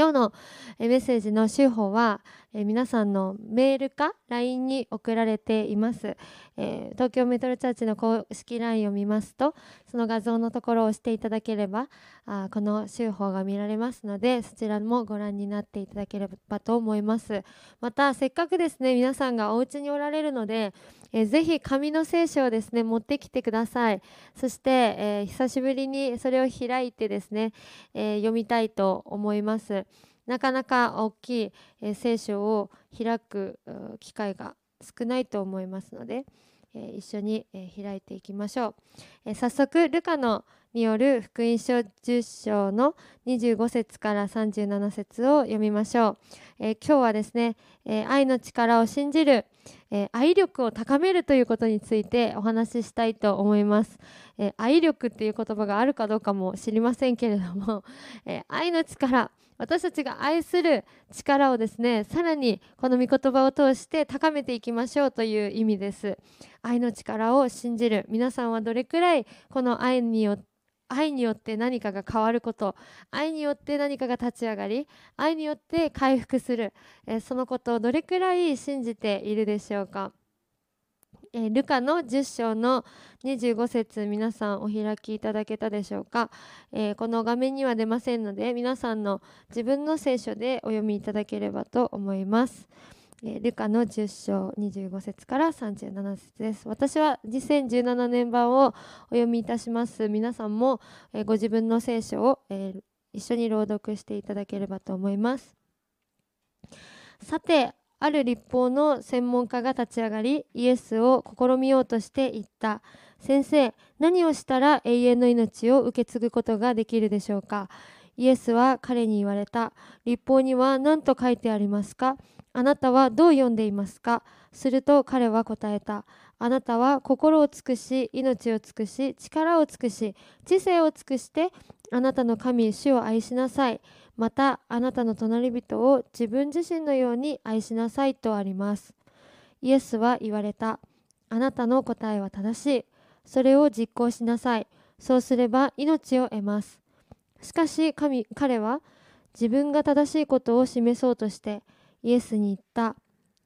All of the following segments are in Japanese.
今日のメッセージの手法は皆さんのメールか LINE に送られています、えー、東京メトロチャーチの公式 LINE を見ますとその画像のところを押していただければあこの手法が見られますのでそちらもご覧になっていただければと思います。またせっかくですね皆さんがお家におられるので、えー、ぜひ紙の聖書をですね持ってきてください。そして、えー、久しぶりにそれを開いてですね、え読みたいと思います。なかなか大きい、え聖書を開く機会が少ないと思いますので、え一緒に、え開いていきましょう、え早速ルカのによる福音書10章の25節から37節を読みましょう、え今日はですね、え愛の力を信じる、え愛力を高めるということについてお話ししたいと思います、え愛力っていう言葉があるかどうかも知りませんけれども、え愛の力私たちが愛する力をですねさらにこの御言葉を通して高めていきましょうという意味です。愛の力を信じる。皆さんはどれくらいこの愛によって愛によって何かが変わること。愛によって何かが立ち上がり。愛によって回復する、えそのことをどれくらい信じているでしょうか。えー、ルカの10章の25節皆さんお開きいただけたでしょうか、えー、この画面には出ませんので皆さんの自分の聖書でお読みいただければと思います、えー、ルカの10章25節から37節です。私は2017年版をお読みいたします。皆さんも、えご自分の聖書を、え一緒に朗読していただければと思います。さてある立法の専門家が立ち上がりイエスを試みようとして言った。先生何をしたら永遠の命を受け継ぐことができるでしょうか？イエスは彼に言われた。立法には何と書いてありますか？あなたはどう読んでいますか？すると彼は答えたあなたは心を尽くし命を尽くし力を尽くし知性を尽くしてあなたの神主を愛しなさい。またあなたの隣人を自分自身のように愛しなさいとあります。イエスは言われたあなたの答えは正しい。それを実行しなさい。そうすれば命を得ます。しかし神彼は自分が正しいことを示そうとしてイエスに言った。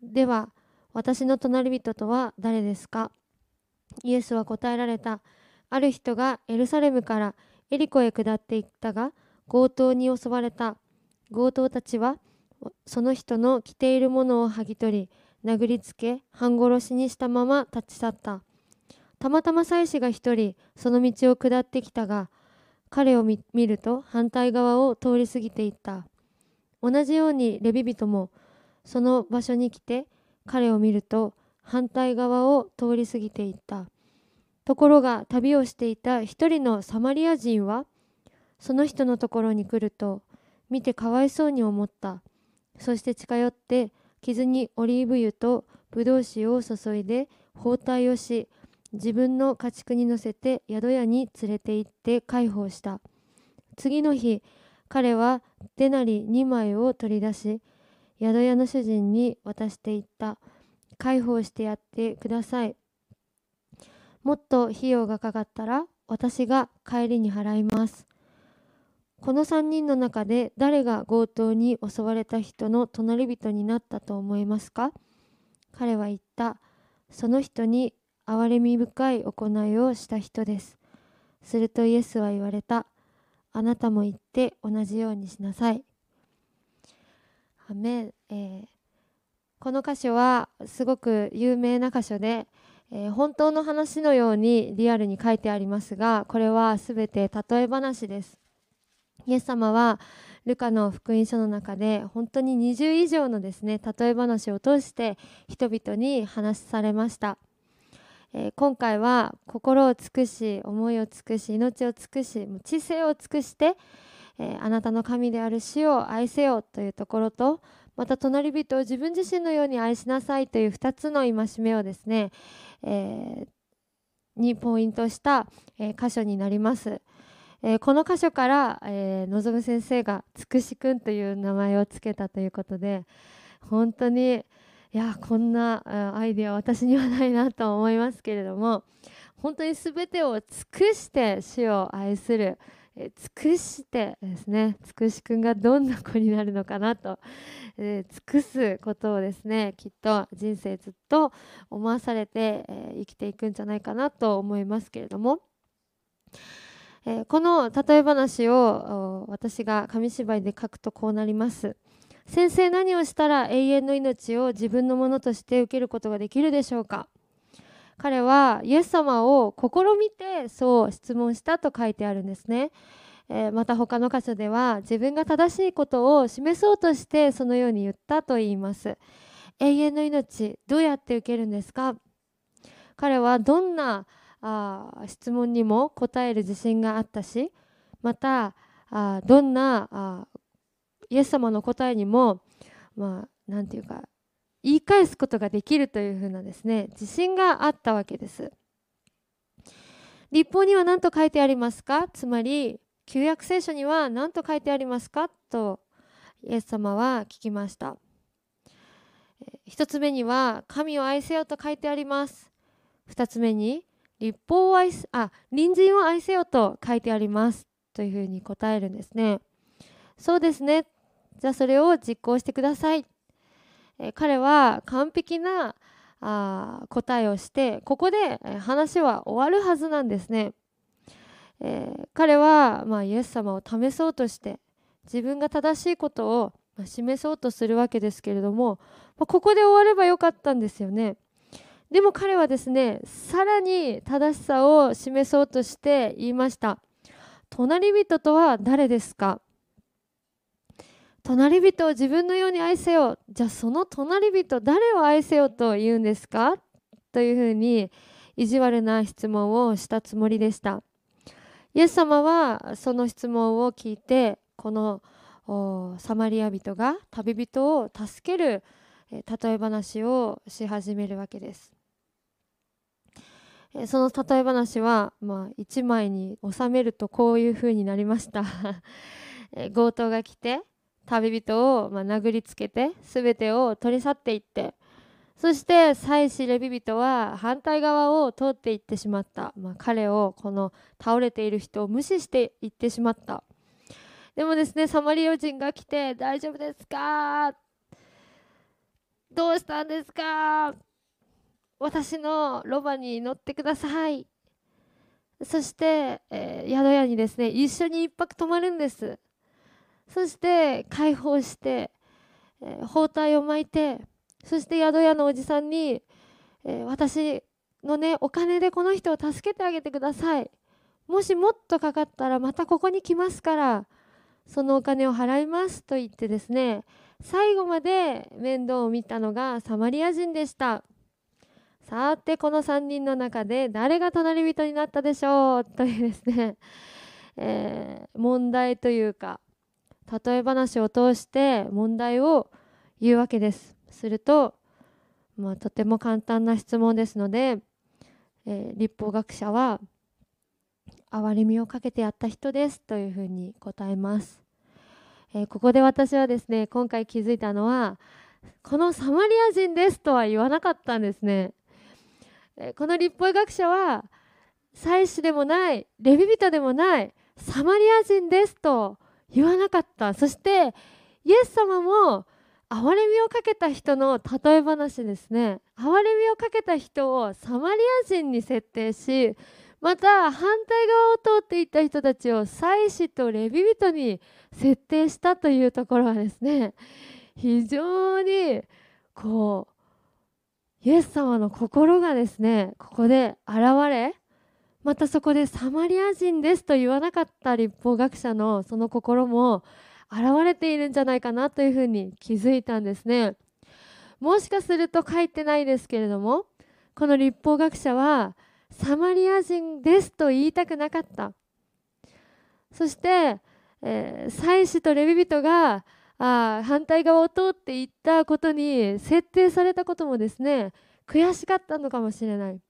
では私の隣人とは誰ですか？イエスは答えられた。ある人がエルサレムからエリコへ下っていったが強盗に襲われた。強盗たちはその人の着ているものを剥ぎ取り殴りつけ半殺しにしたまま立ち去った。たまたま妻子が一人その道を下ってきたが彼を見ると反対側を通り過ぎていった。同じようにレビ人もその場所に来て彼を見ると反対側を通り過ぎていった。ところが旅をしていた一人のサマリア人はその人のところに来ると見てかわいそうに思った。そして近寄って傷にオリーブ油とブドウ酒を注いで包帯をし自分の家畜に乗せて宿屋に連れて行って介抱した。次の日彼はデナリ2枚を取り出し宿屋の主人に渡していった介抱してやってくださいもっと費用がかかったら私が帰りに払いますこの3人の中で誰が強盗に襲われた人の隣人になったと思いますか？彼は言った。その人に憐れみ深い行いをした人です。するとイエスは言われた。あなたも言って同じようにしなさい。アメえー、この箇所はすごく有名な箇所で、えー、本当の話のようにリアルに書いてありますがこれは全て例え話です。イエス様はルカの福音書の中で本当に20以上のですね例え話を通して人々に話されました、えー、今回は心を尽くし思いを尽くし命を尽くし知性を尽くして、えー、あなたの神である死を愛せよというところとまた隣人を自分自身のように愛しなさいという2つの戒めをですね、えー、にポイントした、え箇所になります。えー、この箇所から、えー、のぞむ先生がつくしくんという名前を付けたということで本当にいやこんなアイデア私にはないなと思いますけれども本当に全てを尽くして死を愛する、えー、尽くしてですねつくしくんがどんな子になるのかなと、えー、尽くすことをですねきっと人生ずっと思わされて、えー、生きていくんじゃないかなと思いますけれども、えー、この例え話を私が紙芝居で書くとこうなります。先生何をしたら永遠の命を自分のものとして受けることができるでしょうか？彼はイエス様を試みてそう質問したと書いてあるんですね、えー、また他の箇所では自分が正しいことを示そうとしてそのように言ったと言います。永遠の命どうやって受けるんですか？彼はどんなあ質問にも答える自信があったしまたあどんなあイエス様の答えにもまあ何て言うか言い返すことができるというふうなですね自信があったわけです。立法には何と書いてありますか？つまり旧約聖書には何と書いてありますか？とイエス様は聞きました。一つ目には神を愛せよと書いてあります。二つ目に立法を愛すあ隣人を愛せよと書いてあります。というふうに答えるんですね。そうですね。じゃあそれを実行してください。え彼は完璧なあ答えをしてここで話は終わるはずなんですね。えー、彼は、まあ、イエス様を試そうとして自分が正しいことをま示そうとするわけですけれども、まあ、ここで終わればよかったんですよね。でも彼はですねさらに正しさを示そうとして言いました。隣人とは誰ですか？隣人を自分のように愛せよじゃあその隣人誰を愛せよと言うんですか？というふうに意地悪な質問をしたつもりでした。イエス様はその質問を聞いてこのサマリア人が旅人を助ける例え話をし始めるわけです。その例え話は、まあ、1枚に収めるとこういうふうになりました。強盗が来て旅人をま殴りつけて全てを取り去っていってそして妻子レビ人は反対側を通っていってしまった、まあ、彼をこの倒れている人を無視していってしまった。でもですねサマリア人が来て「大丈夫ですか?」どうしたんですか？私のロバに乗ってください。そして、えー、宿屋にですね一緒に一泊泊まるんです。そして解放して、えー、包帯を巻いてそして宿屋のおじさんに、えー、私のねお金でこの人を助けてあげてください。もしもっとかかったらまたここに来ますからそのお金を払いますと言ってですね最後まで面倒を見たのがサマリア人でした。さてこの3人の中で誰が隣人になったでしょう？というですね、えー、問題というか例え話を通して問題を言うわけです。すると、まあ、とても簡単な質問ですので、えー、立法学者は憐れみをかけてやった人ですというふうに答えます、えー、ここで私はですね今回気づいたのはこのサマリア人ですとは言わなかったんですね、えー、この立法学者は祭司でもないレビ人でもないサマリア人ですと言わなかった。そしてイエス様も憐れみをかけた人の例え話ですね。憐れみをかけた人をサマリア人に設定しまた反対側を通っていった人たちを祭司とレビ人に設定したというところはですね非常にこうイエス様の心がですねここで現れまたそこでサマリア人ですと言わなかった立法学者のその心も現れているんじゃないかなというふうに気づいたんですね。もしかすると書いてないですけれどもこの立法学者はサマリア人ですと言いたくなかった。そして、えー、祭司とレビ人があ反対側を通っていったことに設定されたこともですね悔しかったのかもしれない。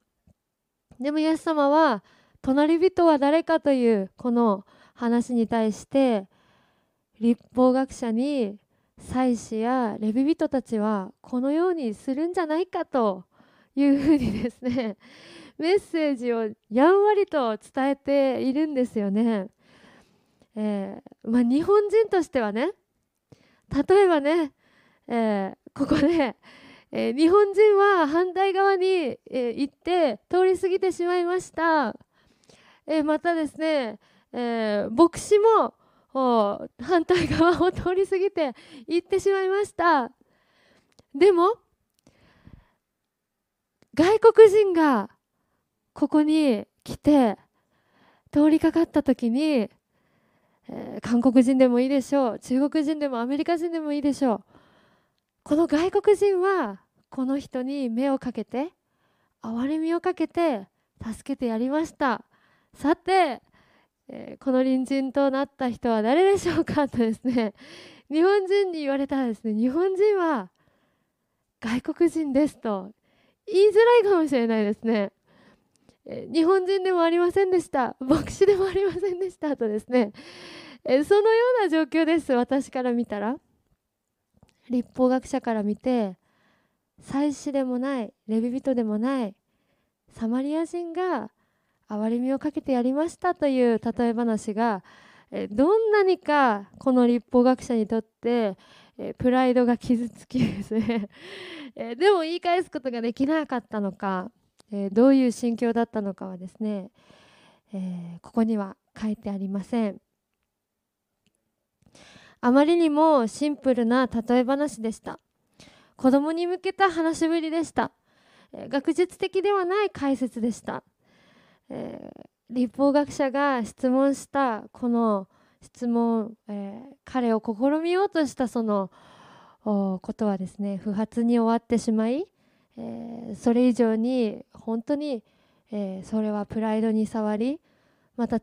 でもイエス様は隣人は誰かというこの話に対して立法学者に祭司やレビ人たちはこのようにするんじゃないかというふうにですね メッセージをやんわりと伝えているんですよね。えー、まあ、日本人としてはね例えばね、えー、ここで、えー、日本人は反対側に、え行って通り過ぎてしまいました、えまたですね、え牧師も反対側を通り過ぎて行ってしまいました。でも外国人がここに来て通りかかった時に、え、韓国人でもいいでしょう中国人でもアメリカ人でもいいでしょう。この外国人はこの人に目をかけて憐れみをかけて助けてやりました。さて、えー、この隣人となった人は誰でしょうかとですね。日本人に言われたらですね日本人は外国人ですと言いづらいかもしれないですね。え日本人でもありませんでした。牧師でもありませんでしたとですね、えそのような状況です。私から見たら。立法学者から見て祭司でもないレビ人でもないサマリア人が憐れみをかけてやりましたという例え話がどんなにかこの立法学者にとってプライドが傷つきですね。でも言い返すことができなかったのか、どういう心境だったのかはですね、ここには書いてありません。あまりにもシンプルな例え話でした。子供に向けた話しぶりでした、えー、学術的ではない解説でした、え立法学者が質問したこの質問、え彼を試みようとしたそのことはですね不発に終わってしまいえー、それ以上に本当に、えー、それはプライドに触りまた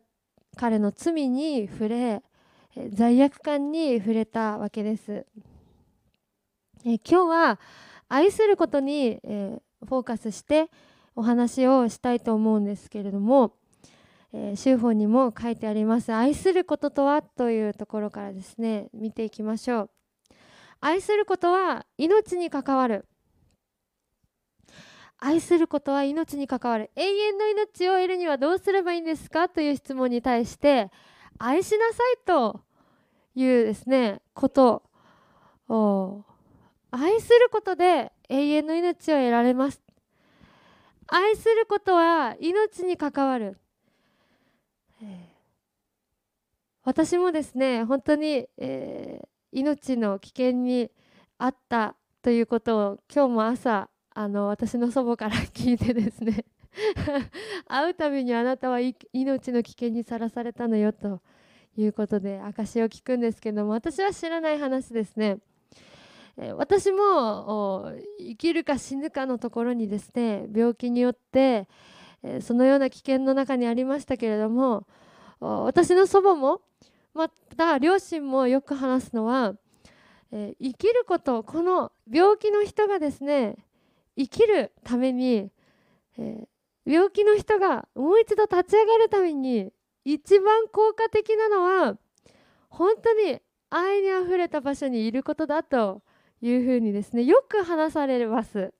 彼の罪に触れ罪悪感に触れたわけです、え、今日は愛することに、えフォーカスしてお話をしたいと思うんですけれども、えー、修法にも書いてあります愛することとはというところからですね見ていきましょう。愛することは命に関わる。愛することは命に関わる。永遠の命を得るにはどうすればいいんですか？という質問に対して愛しなさいというですねことを愛することで永遠の命を得られます愛することは命に関わる、私もですね本当に、えー、命の危険にあったということを今日も朝あの私の祖母から聞いてですね 会うたびにあなたは命の危険にさらされたのよということで証を聞くんですけども私は知らない話ですね。私も生きるか死ぬかのところにですね病気によって、そのような危険の中にありましたけれども私の祖母もまた両親もよく話すのは、生きることこの病気の人がですね生きるために、病気の人がもう一度立ち上がるために一番効果的なのは本当に愛にあふれた場所にいることだというふうにですねよく話されます。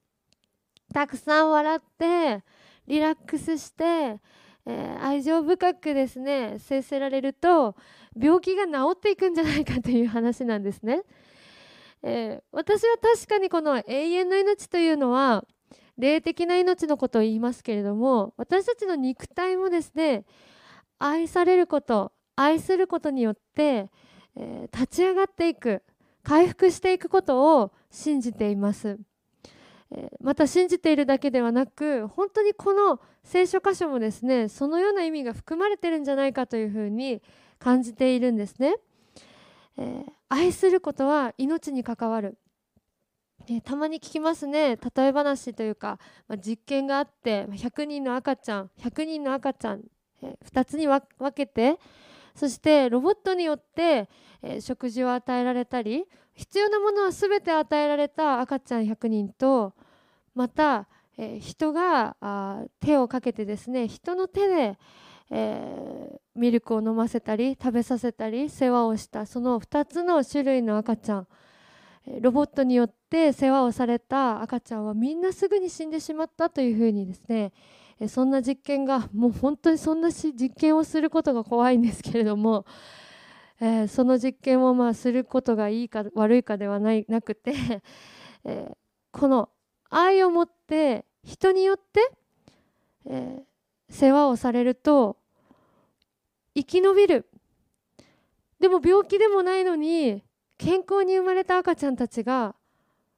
たくさん笑ってリラックスして、えー、愛情深くですね接せられると病気が治っていくんじゃないかという話なんですね。えー、私は確かにこの永遠の命というのは霊的な命のことを言いますけれども私たちの肉体もですね愛されること愛することによって、えー、立ち上がっていく回復していくことを信じています、また信じているだけではなく本当にこの聖書箇所もですねそのような意味が含まれてるんじゃないかというふうに感じているんですね。えー、愛することは命に関わる、えー、たまに聞きますね。例え話というか、まあ、実験があって100人の赤ちゃん100人の赤ちゃん、えー、2つに分けてそしてロボットによって、えー、食事を与えられたり必要なものは全て与えられた赤ちゃん100人とまた、えー、人があ手をかけてですね人の手で、えー、ミルクを飲ませたり食べさせたり世話をしたその2つの種類の赤ちゃん。ロボットによって世話をされた赤ちゃんはみんなすぐに死んでしまったというふうにですねえそんな実験がもう本当にそんな実験をすることが怖いんですけれどもえー、その実験をまあすることがいいか悪いかではないなくて、えー、この愛を持って人によって、えー、世話をされると生き延びる。でも病気でもないのに健康に生まれた赤ちゃんたちが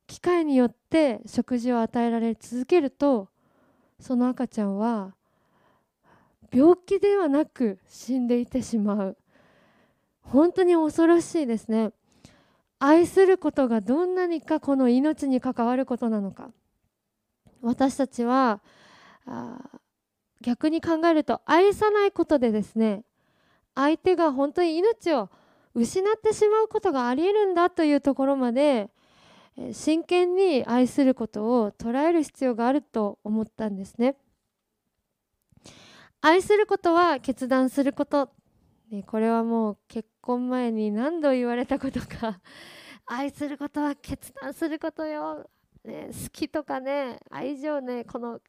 機械によって食事を与えられ続けるとその赤ちゃんは病気ではなく死んでいてしまう。本当に恐ろしいですね。愛することがどんなにかこの命に関わることなのか。私たちは逆に考えると愛さないことでですね相手が本当に命を失ってしまうことがありえるんだというところまで真剣に愛することを捉える必要があると思ったんですね。愛することは決断すること。これはもう結婚前に何度言われたことか。愛することは決断することよ、ね、好きとかね愛情ねこの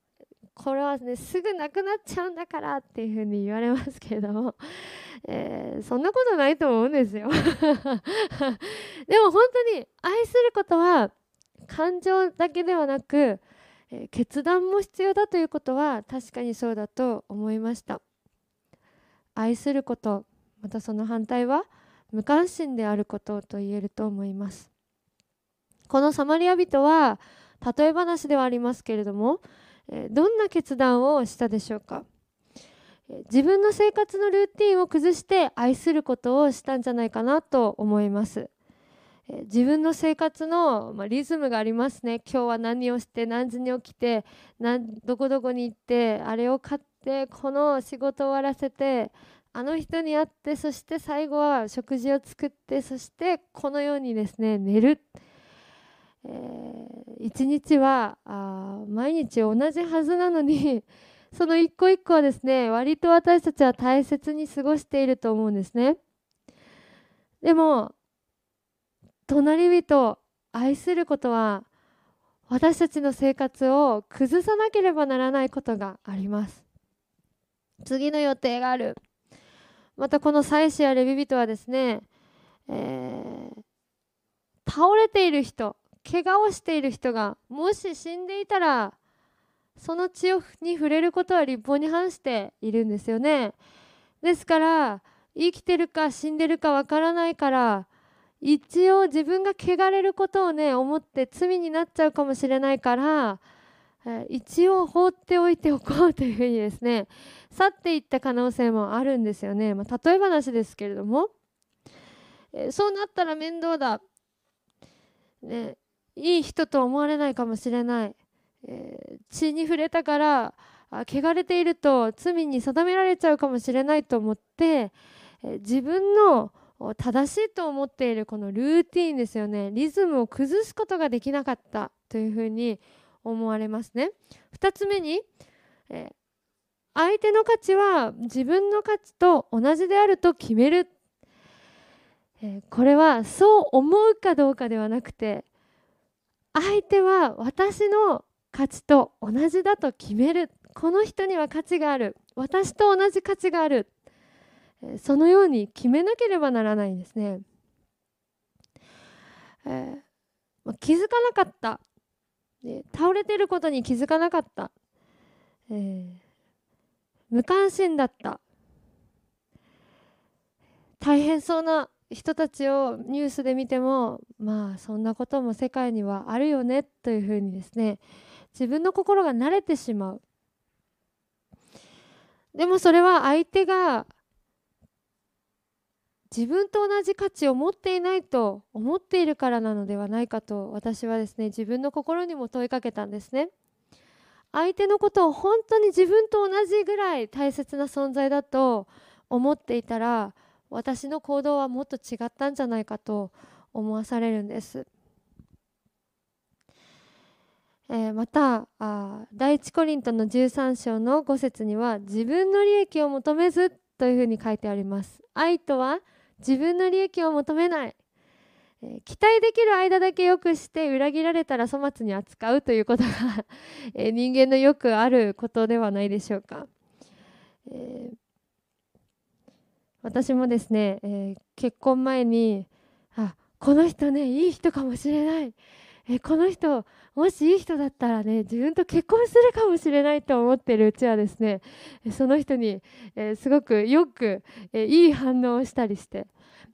これはねすぐなくなっちゃうんだからっていうふうに言われますけれども、えー、そんなことないと思うんですよ。でも本当に愛することは感情だけではなく、えー、決断も必要だということは確かにそうだと思いました。愛することまたその反対は無関心であることと言えると思います。このサマリア人は例え話ではありますけれどもどんな決断をしたでしょうか？自分の生活のルーティンを崩して愛することをしたんじゃないかなと思います。自分の生活の、まリズムがありますね。今日は何をして何時に起きてどこどこに行ってあれを買ってこの仕事を終わらせてあの人に会ってそして最後は食事を作ってそしてこのようにですね寝る。えー、一日はあ毎日同じはずなのに その一個一個はですね割と私たちは大切に過ごしていると思うんですね。でも隣人愛することは私たちの生活を崩さなければならないことがあります。次の予定がある。またこの祭司やレビ人はですね、えー、倒れている人怪我をしている人がもし死んでいたらその血に触れることは立法に反しているんですよね。ですから生きてるか死んでるかわからないから一応自分が汚れることをね思って罪になっちゃうかもしれないから一応放っておいておこうというふうにですね去っていった可能性もあるんですよね、まあ、例え話ですけれども、えそうなったら面倒だ、ね、いい人と思われないかもしれない、えー、血に触れたから汚れていると罪に定められちゃうかもしれないと思って、えー、自分の正しいと思っているこのルーティンですよね。リズムを崩すことができなかったというふうに思われますね。2つ目に、えー、相手の価値は自分の価値と同じであると決める、えー、これはそう思うかどうかではなくて相手は私の価値と同じだと決める。この人には価値がある。私と同じ価値がある。そのように決めなければならないんですね、えー、気づかなかった、倒れてることに気づかなかった、えー、無関心だった。大変そうな人たちをニュースで見てもまあそんなことも世界にはあるよねというふうにですね自分の心が慣れてしまう。でもそれは相手が自分と同じ価値を持っていないと思っているからなのではないかと私はですね自分の心にも問いかけたんですね。相手のことを本当に自分と同じぐらい大切な存在だと思っていたら私の行動はもっと違ったんじゃないかと思わされるんです。えー、またあ第一コリントの13章の5節には自分の利益を求めずというふうに書いてあります。愛とは自分の利益を求めない、えー、期待できる間だけよくして裏切られたら粗末に扱うということが えー、人間のよくあることではないでしょうか。えー私もですね、えー、結婚前にあこの人ねいい人かもしれない。えこの人もしいい人だったらね自分と結婚するかもしれないと思ってるうちはですねその人に、えー、すごくよく、え、いい反応をしたりして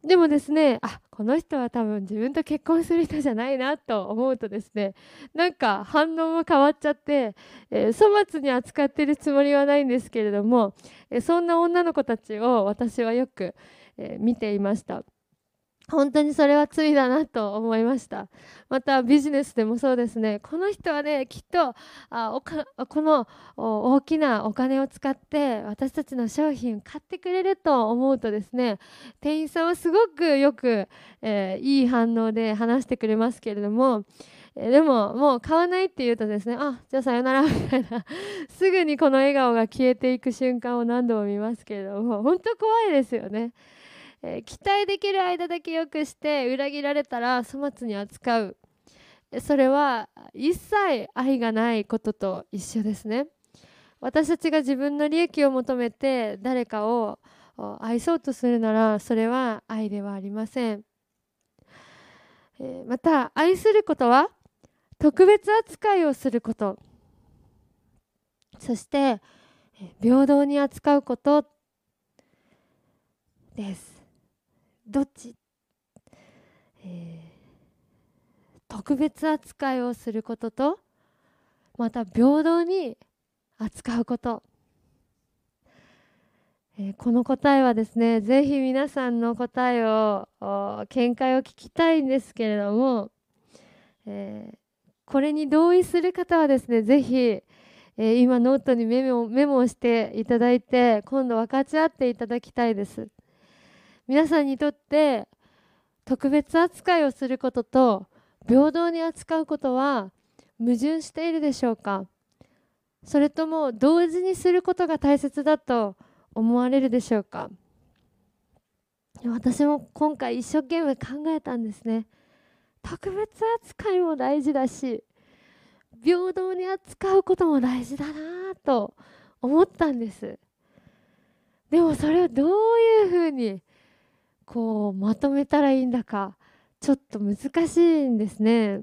でもですねあこの人は多分自分と結婚する人じゃないなと思うとですねなんか反応も変わっちゃって、えー、粗末に扱ってるつもりはないんですけれども、えそんな女の子たちを私はよく、え見ていました。本当にそれは罪だなと思いました。またビジネスでもそうですね。この人はねきっとあおかこの大きなお金を使って私たちの商品買ってくれると思うとですね店員さんはすごくよく、えー、いい反応で話してくれますけれどもえでももう買わないって言うとですねあじゃあさよならみたいな。すぐにこの笑顔が消えていく瞬間を何度も見ますけれども本当怖いですよね。えー、期待できる間だけよくして裏切られたら粗末に扱う。それは一切愛がないことと一緒ですね。私たちが自分の利益を求めて誰かを愛そうとするならそれは愛ではありません、え、また愛することは特別扱いをすること。そして平等に扱うことです。どっち、えー、特別扱いをすることとまた平等に扱うこと、えー、この答えはですねぜひ皆さんの答えを見解を聞きたいんですけれども、えー、これに同意する方はですねぜひ、え、今ノートにメモメモをしていただいて今度分かち合っていただきたいです。皆さんにとって特別扱いをすることと平等に扱うことは矛盾しているでしょうか？それとも同時にすることが大切だと思われるでしょうか？私も今回一生懸命考えたんですね。特別扱いも大事だし平等に扱うことも大事だなと思ったんです。でもそれをどういうふうにこうまとめたらいいんだかちょっと難しいんですね。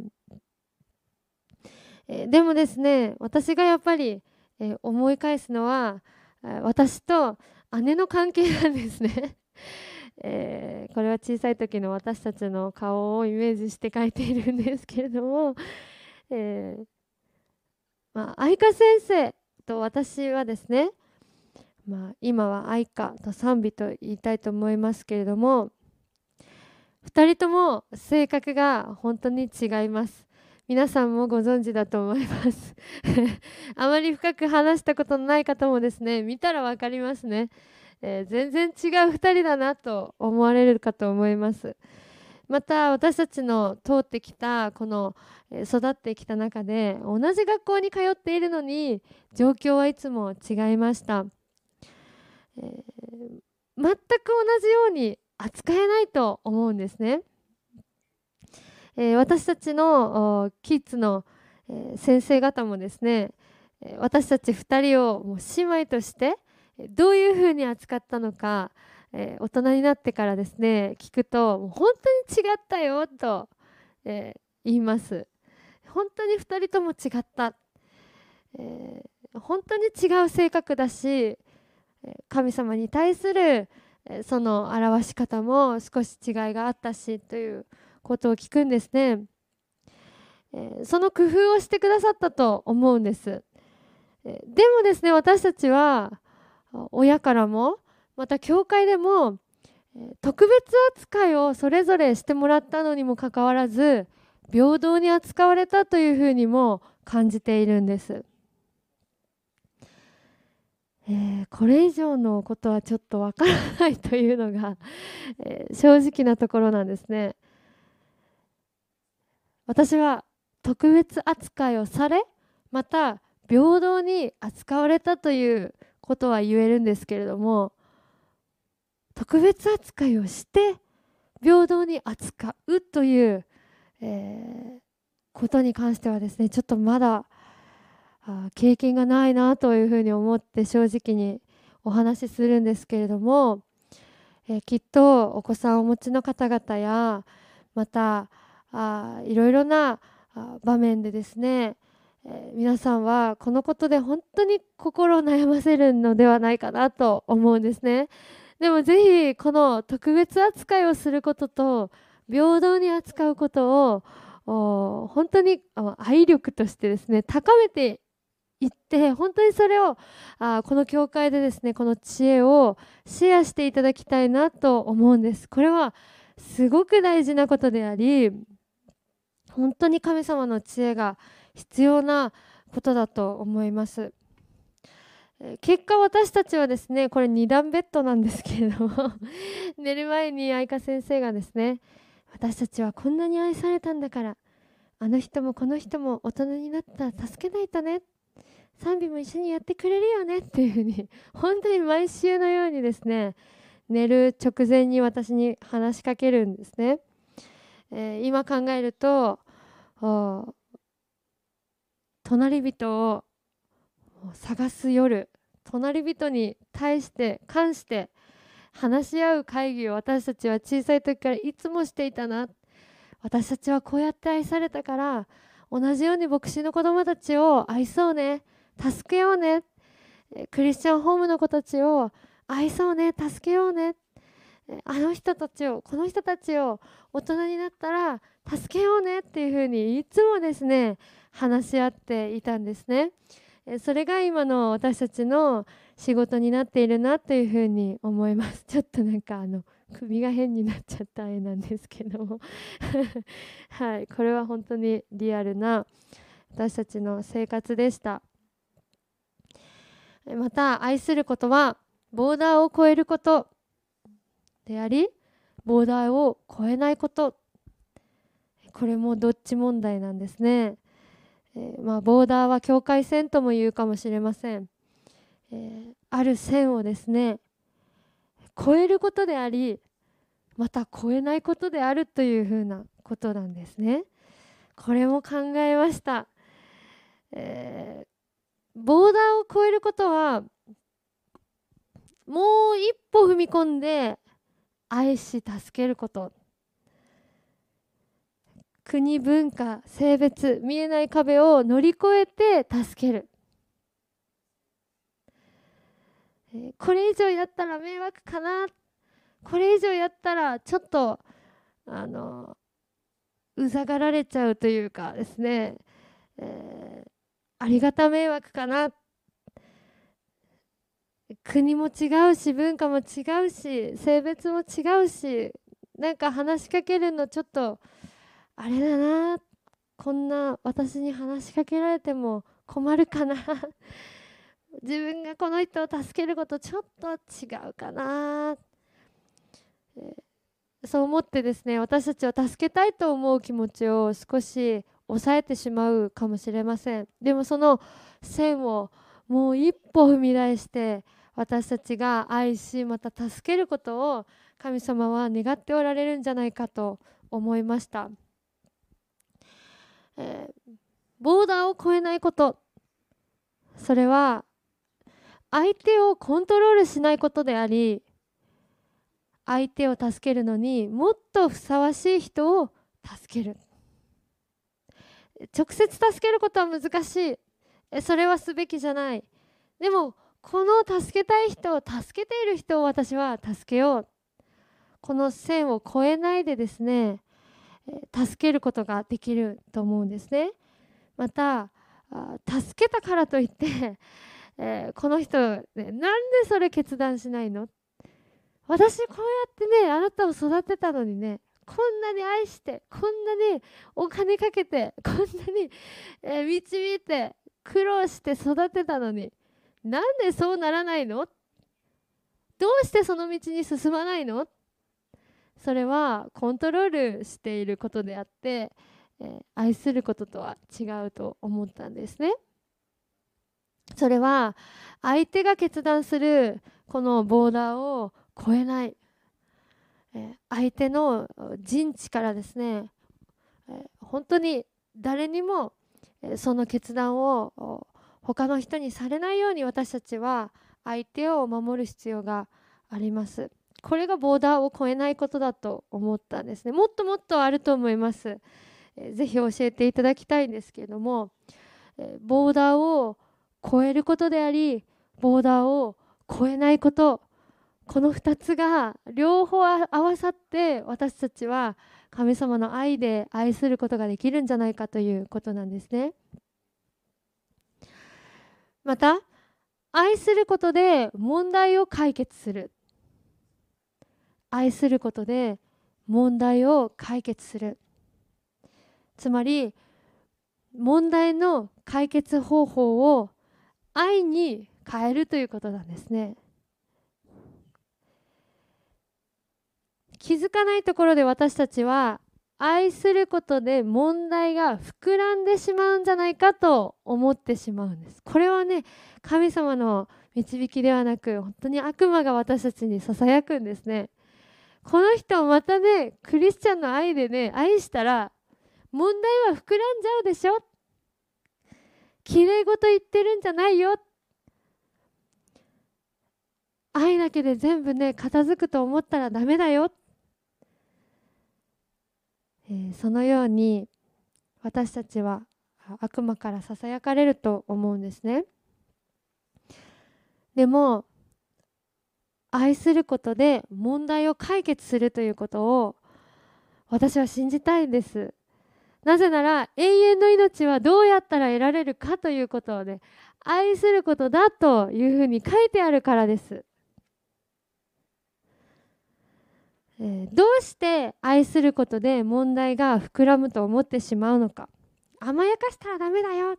えー、でもですね私がやっぱり、えー、思い返すのは私と姉の関係なんですね。えー、これは小さい時の私たちの顔をイメージして書いているんですけれども、えまあ、愛花先生と私はですねまあ、今は愛花と賛美と言いたいと思いますけれども2人とも性格が本当に違います。皆さんもご存知だと思います。あまり深く話したことのない方もですね見たら分かりますね、えー、全然違う2人だなと思われるかと思います。また私たちの通ってきたこの育ってきた中で同じ学校に通っているのに状況はいつも違いました。えー、全く同じように扱えないと思うんですね。えー、私たちのキッズの、えー、先生方もですね私たち2人をもう姉妹としてどういうふうに扱ったのか、えー、大人になってからですね聞くともう本当に違ったよと、え言います本当に2人とも違った、え本当に違う性格だし神様に対するその表し方も少し違いがあったしということを聞くんですね。その工夫をしてくださったと思うんです。でもですね私たちは親からもまた教会でも特別扱いをそれぞれしてもらったのにもかかわらず平等に扱われたというふうにも感じているんです。えー、これ以上のことはちょっとわからないというのが、えー、正直なところなんですね。私は特別扱いをされまた平等に扱われたということは言えるんですけれども特別扱いをして平等に扱うという、えー、ことに関してはですねちょっとまだあ経験がないなというふうに思って正直にお話しするんですけれども、えきっとお子さんをお持ちの方々やまたあいろいろな場面でですね、えー、皆さんはこのことで本当に心を悩ませるのではないかなと思うんですね。でもぜひこの特別扱いをすることと平等に扱うことを本当に愛力としてですね高めていって本当にそれをあこの教会でですねこの知恵をシェアしていただきたいなと思うんです。これはすごく大事なことであり本当に神様の知恵が必要なことだと思います。結果私たちはですねこれ2段ベッドなんですけれども 寝る前に愛花先生がですね私たちはこんなに愛されたんだからあの人もこの人も大人になったら助けないとね賛美も一緒にやってくれるよねっていうふうに本当に毎週のようにですね寝る直前に私に話しかけるんですね、えー、今考えると隣人を探す夜隣人に対して関して話し合う会議を私たちは小さい時からいつもしていたな。私たちはこうやって愛されたから同じように牧師の子供たちを愛そうね。助けようね。クリスチャンホームの子たちを愛そうね助けようね。あの人たちをこの人たちを大人になったら助けようねっていうふうにいつもですね話し合っていたんですね。それが今の私たちの仕事になっているなというふうに思います。ちょっとなんかあの首が変になっちゃった絵なんですけども。はいこれは本当にリアルな私たちの生活でした。また愛することはボーダーを超えること。でありボーダーを超えないこと。これもどっち問題なんですね、えー、まあ、ボーダーは境界線とも言うかもしれません、えー、ある線をですね超えることでありまた超えないことであるというふうなことなんですね。これも考えました、えーボーダーを超えることはもう一歩踏み込んで愛し助けること。国文化性別見えない壁を乗り越えて助ける。これ以上やったら迷惑かな。これ以上やったらちょっとあのうざがられちゃうというかですね、えーありがた迷惑かな。国も違うし文化も違うし性別も違うしなんか話しかけるのちょっとあれだな。こんな私に話しかけられても困るかな。自分がこの人を助けることちょっと違うかな、えそう思ってですね私たちは助けたいと思う気持ちを少し抑えてしまうかもしれません。でもその線をもう一歩踏み出して私たちが愛しまた助けることを神様は願っておられるんじゃないかと思いました、えー、ボーダーを超えないこと。それは相手をコントロールしないことであり相手を助けるのにもっとふさわしい人を助ける。直接助けることは難しい。それはすべきじゃない。でもこの助けたい人を助けている人を私は助けよう。この線を越えないでですね助けることができると思うんですね。また助けたからといって えー、この人、ね、なんでそれ決断しないの？私こうやってねあなたを育てたのにねこんなに愛してこんなにお金かけてこんなに、えー、導いて苦労して育てたのになんでそうならないの？どうしてその道に進まないの？それはコントロールしていることであって、えー、愛することとは違うと思ったんですね。それは相手が決断するこのボーダーを超えない。相手の陣地からですね本当に誰にもその決断を他の人にされないように私たちは相手を守る必要があります。これがボーダーを超えないことだと思ったんですね。もっともっとあると思います、ぜひ教えていただきたいんですけれども、ボーダーを超えることでありボーダーを超えないことこの2つが両方合わさって私たちは神様の愛で愛することができるんじゃないかということなんですね。また愛することで問題を解決する。愛することで問題を解決する。つまり問題の解決方法を愛に変えるということなんですね。気づかないところで私たちは愛することで問題が膨らんでしまうんじゃないかと思ってしまうんです。これはね神様の導きではなく本当に悪魔が私たちにささやくんですね。この人をまたねクリスチャンの愛でね愛したら問題は膨らんじゃうでしょ。きれい事言ってるんじゃないよ。愛だけで全部ね片付くと思ったらダメだよ、え、そのように私たちは悪魔からささやかれると思うんですね。でも愛することで問題を解決するということを私は信じたいんです。なぜなら永遠の命はどうやったら得られるかということをね愛することだというふうに書いてあるからです、えー、どうして愛することで問題が膨らむと思ってしまうのか。甘やかしたらダメだよ。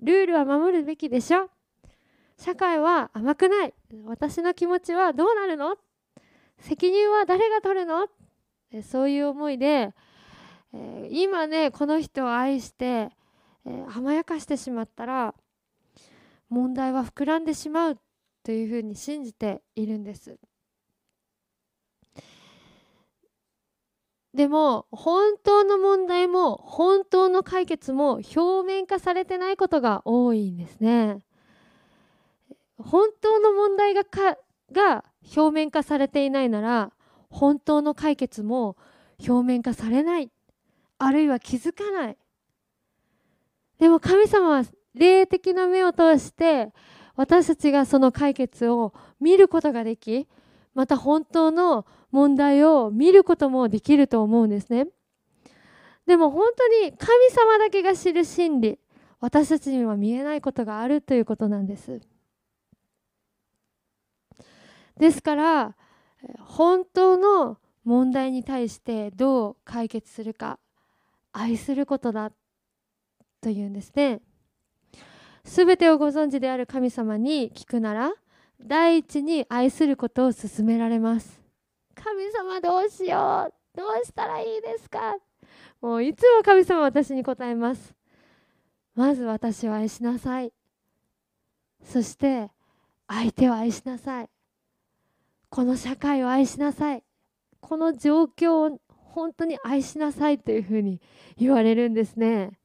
ルールは守るべきでしょ。社会は甘くない。私の気持ちはどうなるの？責任は誰が取るの？そういう思いで、えー、今ねこの人を愛して、えー、甘やかしてしまったら問題は膨らんでしまうというふうに信じているんです。でも本当の問題も本当の解決も表面化されてないことが多いんですね。本当の問題がかが表面化されていないなら本当の解決も表面化されないあるいは気づかないでも神様は霊的な目を通して私たちがその解決を見ることができまた本当の問題を見ることもできると思うんですね。でも本当に神様だけが知る真理私たちには見えないことがあるということなんです。ですから本当の問題に対してどう解決するか愛することだというんですね。全てをご存知である神様に聞くなら第一に愛することを勧められます。神様どうしよう。どうしたらいいですか。もういつも神様は私に答えます。まず私を愛しなさい。そして相手を愛しなさい。この社会を愛しなさい。この状況を本当に愛しなさいというふうに言われるんですね。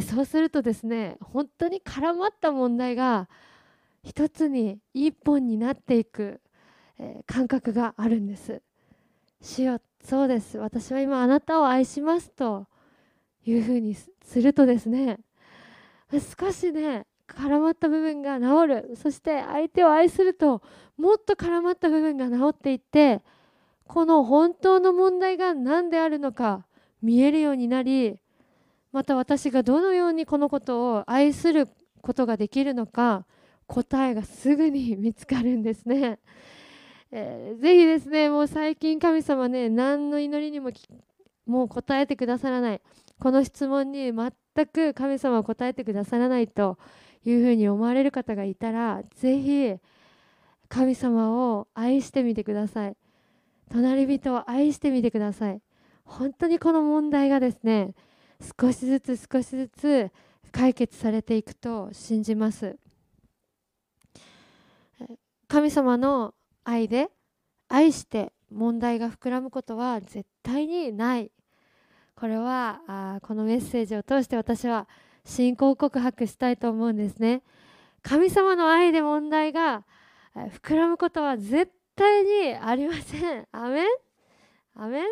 そうするとですね本当に絡まった問題が一つに一本になっていく、えー、感覚があるんです。主よそうです。私は今あなたを愛しますというふうにするとですね。少しね絡まった部分が治る。そして相手を愛するともっと絡まった部分が治っていってこの本当の問題が何であるのか見えるようになりまた私がどのようにこのことを愛することができるのか答えがすぐに見つかるんですね。えー、ぜひですねもう最近神様ね何の祈りにももう答えてくださらない。この質問に全く神様は答えてくださらないというふうに思われる方がいたらぜひ神様を愛してみてください。隣人を愛してみてください。本当にこの問題がですね少しずつ少しずつ解決されていくと信じます。神様の愛で愛して問題が膨らむことは絶対にない。これはあこのメッセージを通して私は信仰告白したいと思うんですね。神様の愛で問題が膨らむことは絶対にありません。アメン？アメン？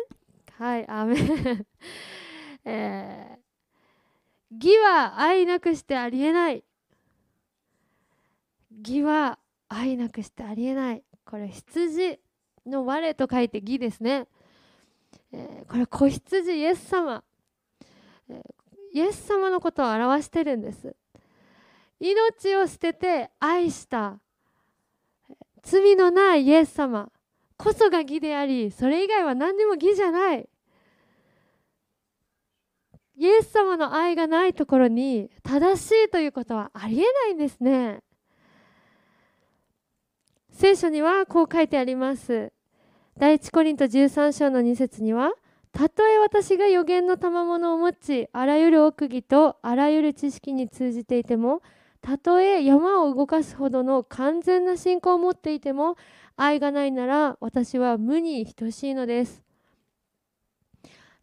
はいアメン。えー、義は愛なくしてありえない。義は愛なくしてありえない。これ羊の我と書いて義ですね、えー、これ子羊イエス様、えー、イエス様のことを表してるんです。命を捨てて愛した罪のないイエス様。こそが義でありそれ以外は何にも義じゃない。イエス様の愛がないところに正しいということはありえないんですね。聖書にはこう書いてあります。第一コリント13章の2節にはたとえ私が予言の賜物を持ちあらゆる奥義とあらゆる知識に通じていてもたとえ山を動かすほどの完全な信仰を持っていても愛がないなら私は無に等しいのです。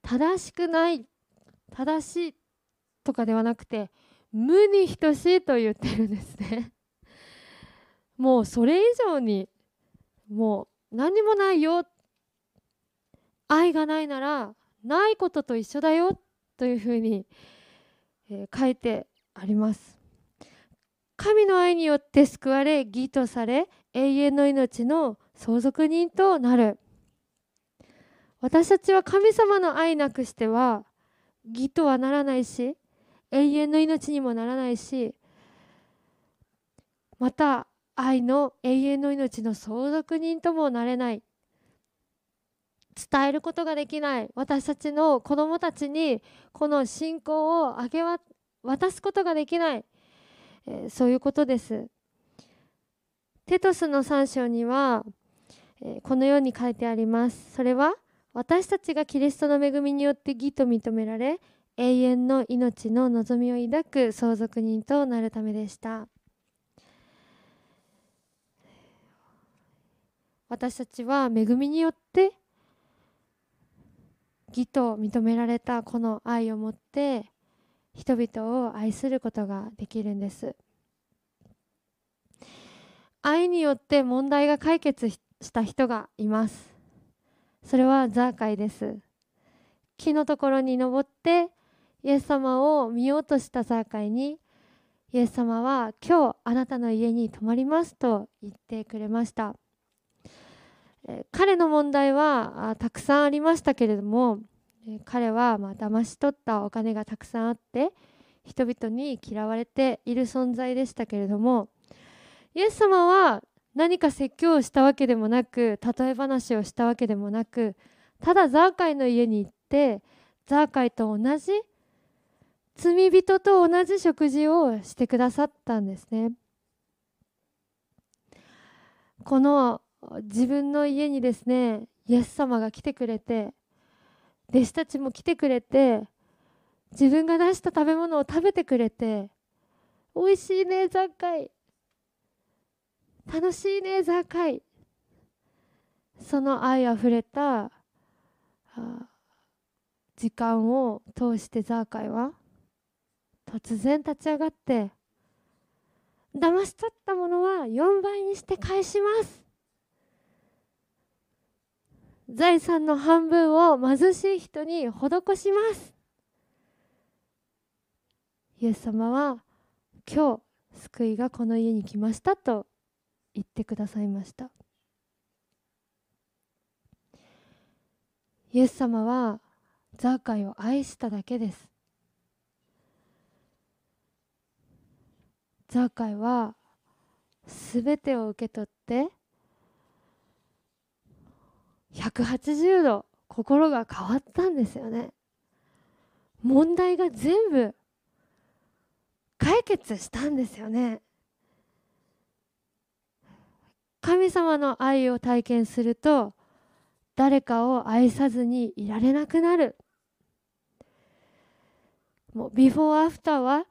正しくない正しいとかではなくて無に等しいと言ってるんですね。もうそれ以上にもう何もないよ。愛がないならないことと一緒だよというふうに、えー、書いてあります。神の愛によって救われ義とされ永遠の命の相続人となる。私たちは神様の愛なくしては義とはならないし永遠の命にもならないしまた愛の永遠の命の相続人ともなれない。伝えることができない。私たちの子供たちにこの信仰をあげ渡すことができない、えー、そういうことです。テトスの3章には、えー、このように書いてあります。それは私たちがキリストの恵みによって義と認められ永遠の命の望みを抱く相続人となるためでした。私たちは恵みによって義と認められたこの愛を持って人々を愛することができるんです。愛によって問題が解決した人がいます。それはザーカイです。木のところに登ってイエス様を見ようとしたザーカイにイエス様は今日あなたの家に泊まりますと言ってくれました。彼の問題はたくさんありましたけれども彼はまあ騙し取ったお金がたくさんあって人々に嫌われている存在でしたけれどもイエス様は何か説教をしたわけでもなく例え話をしたわけでもなくただザーカイの家に行ってザーカイと同じ罪人と同じ食事をしてくださったんですね。この自分の家にですねイエス様が来てくれて弟子たちも来てくれて自分が出した食べ物を食べてくれて美味しいねザッカイ楽しいねザッカイその愛あふれた時間を通してザーカイは突然立ち上がって騙し取ったものは4倍にして返します。財産の半分を貧しい人に施します。イエス様は今日救いがこの家に来ましたと言ってくださいました。イエス様はザーカイを愛しただけです。ザーカイはすべてを受け取って180度心が変わったんですよね。問題が全部解決したんですよね。神様の愛を体験すると誰かを愛さずにいられなくなる。もうビフォーアフターは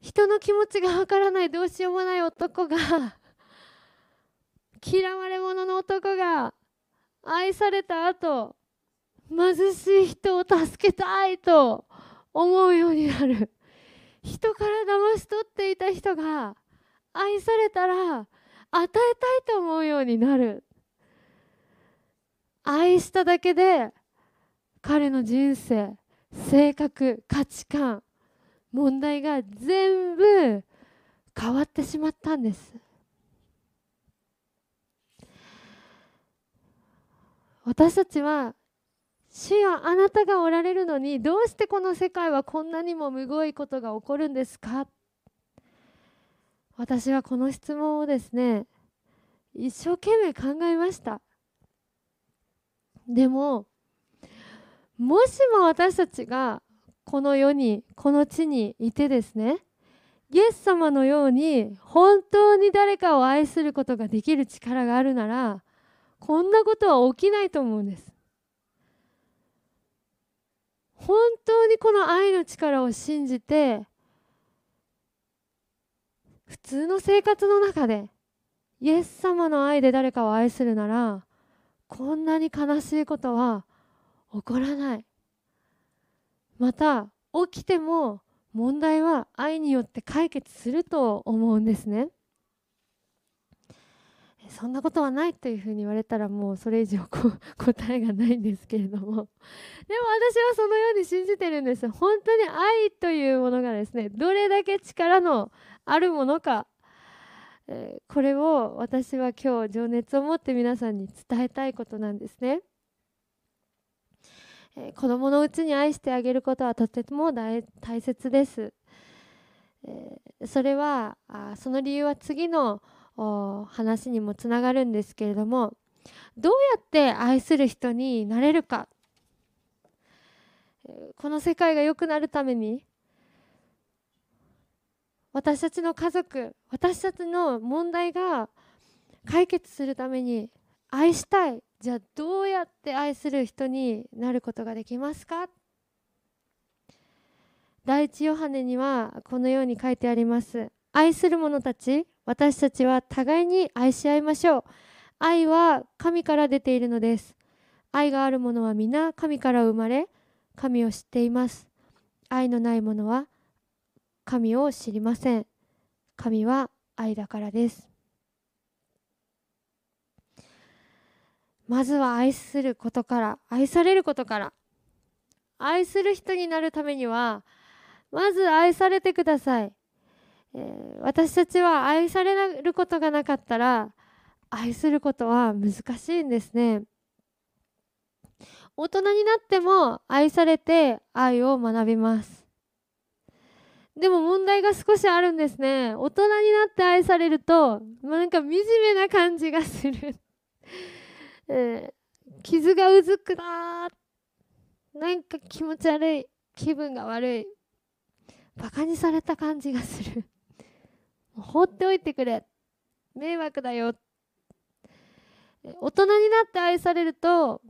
人の気持ちがわからないどうしようもない男が嫌われ者の男が愛された後貧しい人を助けたいと思うようになる。人から騙し取っていた人が愛されたら与えたいと思うようになる。愛しただけで彼の人生性格価値観問題が全部変わってしまったんです。私たちは主よあなたがおられるのにどうしてこの世界はこんなにもむごいことが起こるんですか？私はこの質問をですね一生懸命考えました。でももしも私たちがこの世にこの地にいてですねイエス様のように本当に誰かを愛することができる力があるならこんなことは起きないと思うんです。本当にこの愛の力を信じて普通の生活の中でイエス様の愛で誰かを愛するならこんなに悲しいことは起こらない。また起きても問題は愛によって解決すると思うんですね。そんなことはないというふうに言われたらもうそれ以上こ 答えがないんですけれども。でも私はそのように信じてるんです。本当に愛というものがですねどれだけ力のあるものか、えー、これを私は今日情熱を持って皆さんに伝えたいことなんですね、えー、子供のうちに愛してあげることはとても大切です、えー、それはあその理由は次の話にもつながるんですけれどもどうやって愛する人になれるか？この世界が良くなるために私たちの家族私たちの問題が解決するために愛したい。じゃあどうやって愛する人になることができますか？第一ヨハネにはこのように書いてあります。愛する者たち私たちは互いに愛し合いましょう。愛は神から出ているのです。愛がある者は皆神から生まれ神を知っています。愛のない者は神を知りません。神は愛だからです。まずは愛することから愛されることから。愛する人になるためにはまず愛されてください。えー、私たちは愛されることがなかったら愛することは難しいんですね。大人になっても愛されて愛を学びます。でも問題が少しあるんですね。大人になって愛されるとなんか惨めな感じがする。えー、傷がうずくななんか気持ち悪い。気分が悪い。バカにされた感じがする。放っておいてくれ。迷惑だよ。大人になって愛されると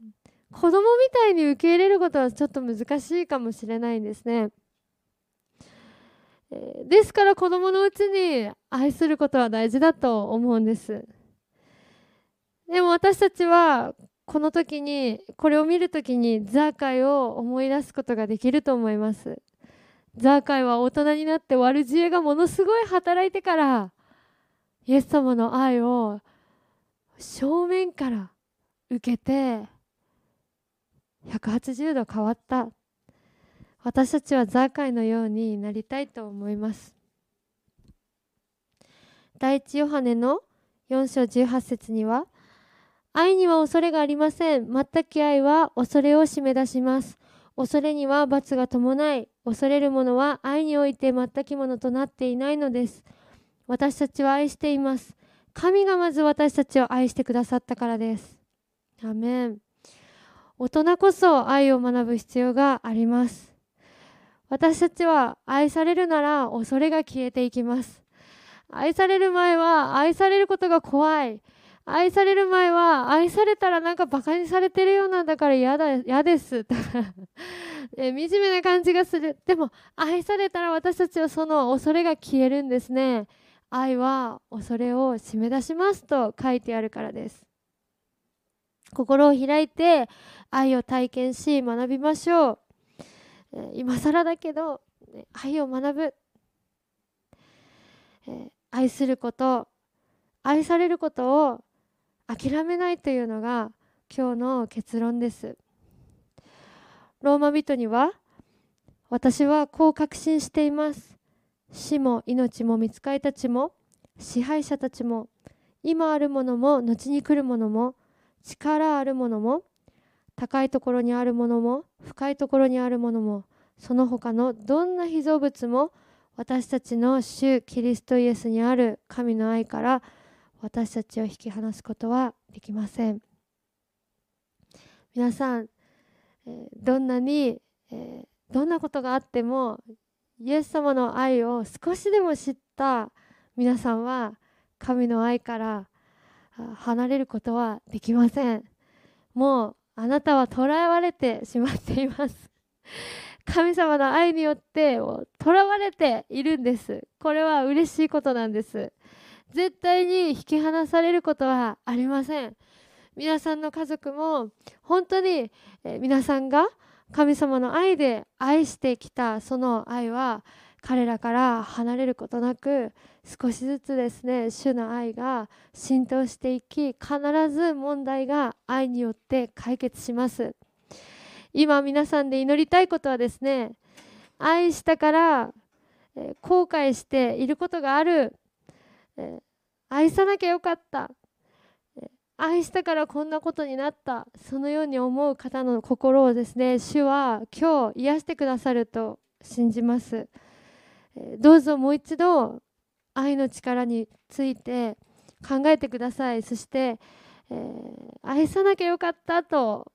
子供みたいに受け入れることはちょっと難しいかもしれないんですね。ですから子供のうちに愛することは大事だと思うんです。でも私たちはこの時にこれを見る時にザーカイを思い出すことができると思います。ザーカイは大人になって悪知恵がものすごい働いてからイエス様の愛を正面から受けて180度変わった。私たちはザーカイのようになりたいと思います。第一ヨハネの4章18節には愛には恐れがありません。全く愛は恐れを締め出します。恐れには罰が伴い恐れる者は愛において全きものとなっていないのです。私たちは愛しています。神がまず私たちを愛してくださったからです。アメン。大人こそ愛を学ぶ必要があります。私たちは愛されるなら恐れが消えていきます。愛される前は愛されることが怖い。愛される前は愛されたらなんかバカにされてるようなんだから嫌だ嫌です。と かえ惨めな感じがする。でも愛されたら私たちはその恐れが消えるんですね。愛は恐れを締め出しますと書いてあるからです。心を開いて愛を体験し学びましょう。今更だけど愛を学ぶ。愛すること愛されることを諦めないというのが今日の結論です。ローマ人には私はこう確信しています。死も命も見つかりたちも支配者たちも今あるものも後に来るものも力あるものも高いところにあるものも深いところにあるものもその他のどんな被造物も私たちの主キリストイエスにある神の愛から私たちを引き離すことはできません。皆さん、えどんなに、えどんなことがあってもイエス様の愛を少しでも知った皆さんは神の愛から離れることはできません。もうあなたは捕らわれてしまっています。神様の愛によって囚われているんです。これは嬉しいことなんです。絶対に引き離されることはありません。皆さんの家族も本当に、皆さんが神様の愛で愛してきたその愛は彼らから離れることなく少しずつですね主の愛が浸透していき必ず問題が愛によって解決します。今皆さんで祈りたいことはですね愛したから後悔していることがある。愛さなきゃよかった。愛したからこんなことになった。そのように思う方の心をですね主は今日癒してくださると信じます。どうぞもう一度愛の力について考えてください。そして、えー、愛さなきゃよかったと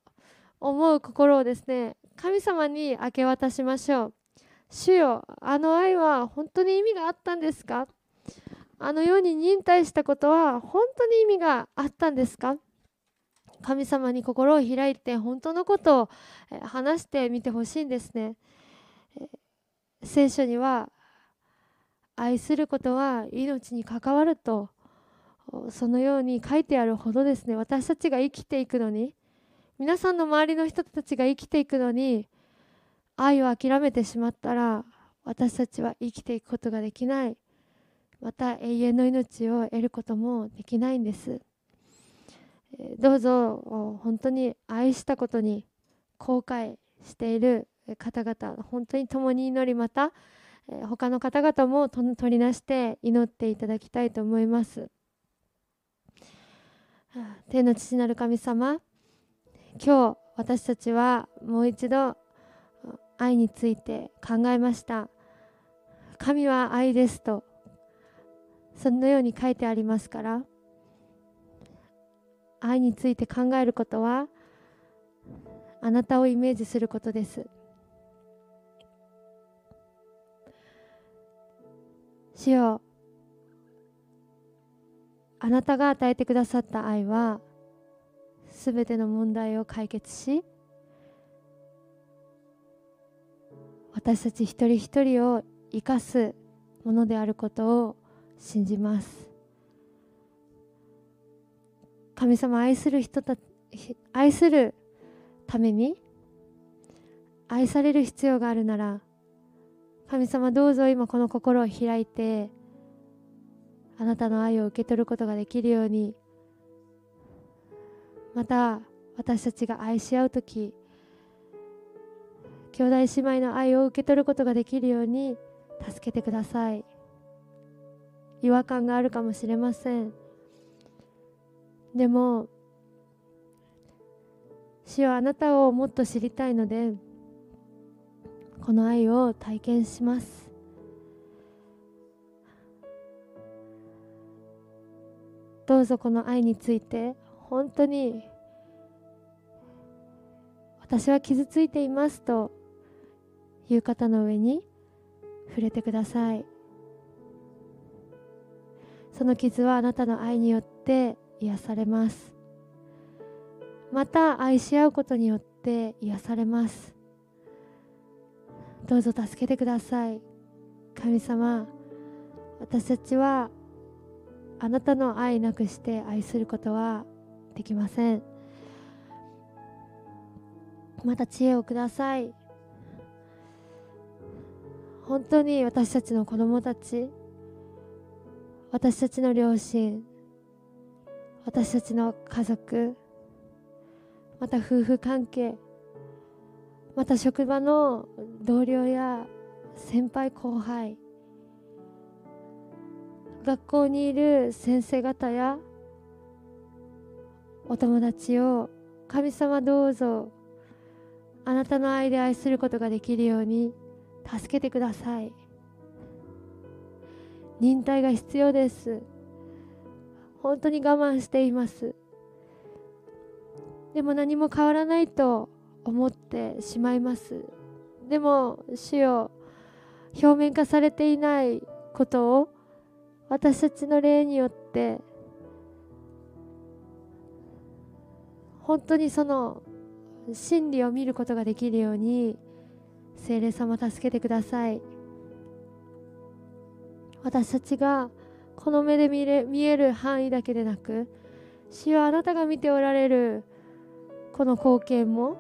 思う心をですね神様に明け渡しましょう。主よあの愛は本当に意味があったんですか？あのように忍耐したことは本当に意味があったんですか？神様に心を開いて本当のことを話してみてほしいんですね。聖書には愛することは命に関わるとそのように書いてあるほどですね。私たちが生きていくのに皆さんの周りの人たちが生きていくのに愛を諦めてしまったら私たちは生きていくことができない。また永遠の命を得ることもできないんです。どうぞ本当に愛したことに後悔している方々本当に共に祈りまた他の方々も取りなして祈っていただきたいと思います。天の父なる神様今日私たちはもう一度愛について考えました。神は愛ですとそのように書いてありますから愛について考えることはあなたをイメージすることです。主よあなたが与えてくださった愛はすべての問題を解決し私たち一人一人を生かすものであることを信じます。神様愛する人た愛するために愛される必要があるなら神様どうぞ今この心を開いてあなたの愛を受け取ることができるようにまた私たちが愛し合う時兄弟姉妹の愛を受け取ることができるように助けてください。違和感があるかもしれません。でも主はあなたをもっと知りたいのでこの愛を体験します。どうぞこの愛について本当に私は傷ついていますという方の上に触れてください。その傷はあなたの愛によって癒されます。また愛し合うことによって癒されます。どうぞ助けてください。神様私たちはあなたの愛なくして愛することはできません。また知恵をください。本当に私たちの子供たち私たちの両親私たちの家族また夫婦関係また職場の同僚や先輩後輩学校にいる先生方やお友達を神様どうぞあなたの愛で愛することができるように助けてください。忍耐が必要です。本当に我慢しています。でも何も変わらないと思ってしまいます。でも主よ表面化されていないことを私たちの霊によって本当にその真理を見ることができるように聖霊様助けてください。私たちがこの目で見れ見える範囲だけでなく主はあなたが見ておられるこの光景も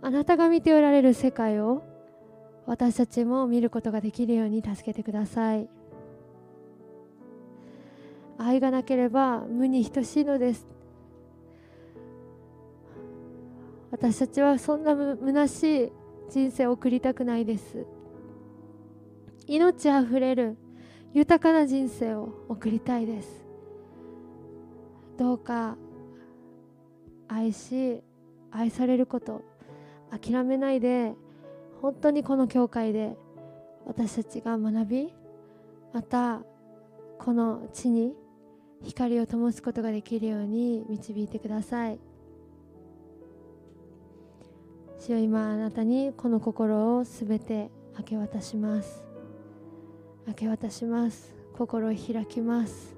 あなたが見ておられる世界を私たちも見ることができるように助けてください。愛がなければ無に等しいのです。私たちはそんなむ虚しい人生を送りたくないです。命あふれる豊かな人生を送りたいです。どうか愛し愛されること諦めないで本当にこの教会で私たちが学びまたこの地に光を灯すことができるように導いてください。主よ今あなたにこの心をすべて明け渡します。明け渡します。心を開きます。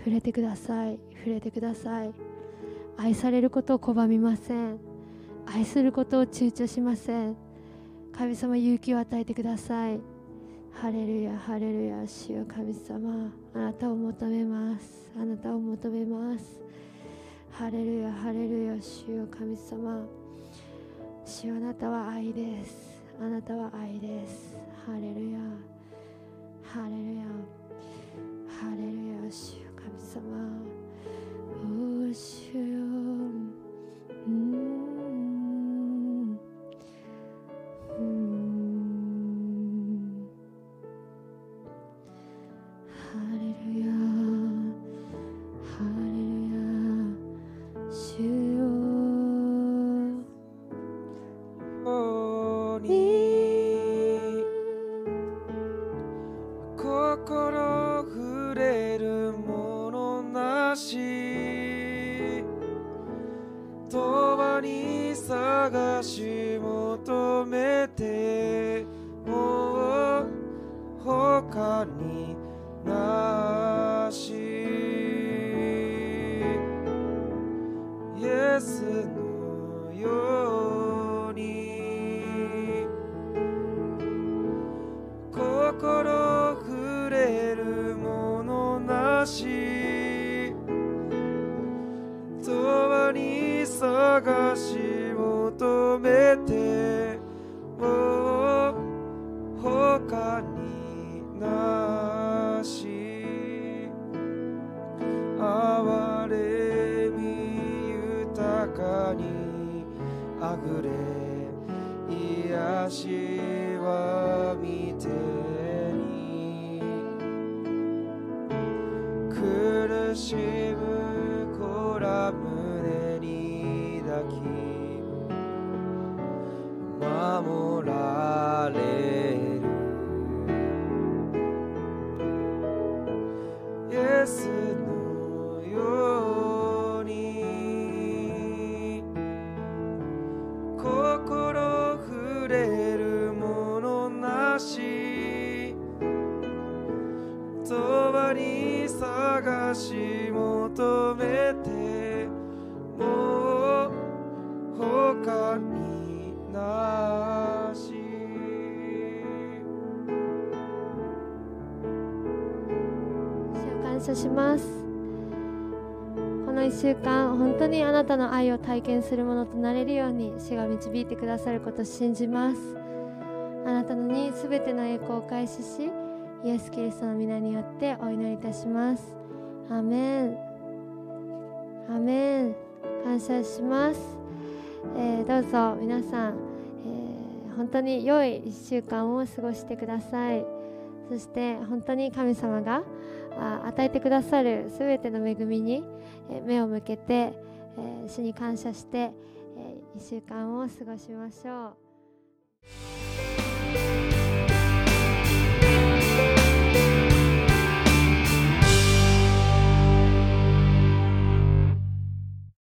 触れてください。触れてください。愛されることを拒みません。愛することを躊躇しません。神様勇気を与えてください。ハレルヤハレルヤ。主よ神様。あなたを求めます。あなたを求めます。ハレルヤハレルヤ。主よ神様。主よあなたは愛です。あなたは愛です。ハレルヤ。ハレルヤ。ハレルヤ主よ神様。にあぐれ癒しは見てに苦しむ子ら胸に抱き守られる。イエスします。この1週間本当にあなたの愛を体験するものとなれるように主が導いてくださることを信じます。あなたのに全ての栄光を開始しイエス・キリストの皆によってお祈りいたします。アメン。アメン。感謝します、えー、どうぞ皆さん、えー、本当に良い1週間を過ごしてください。そして本当に神様が与えてくださるすべての恵みに目を向けて主に感謝して1週間を過ごしましょう。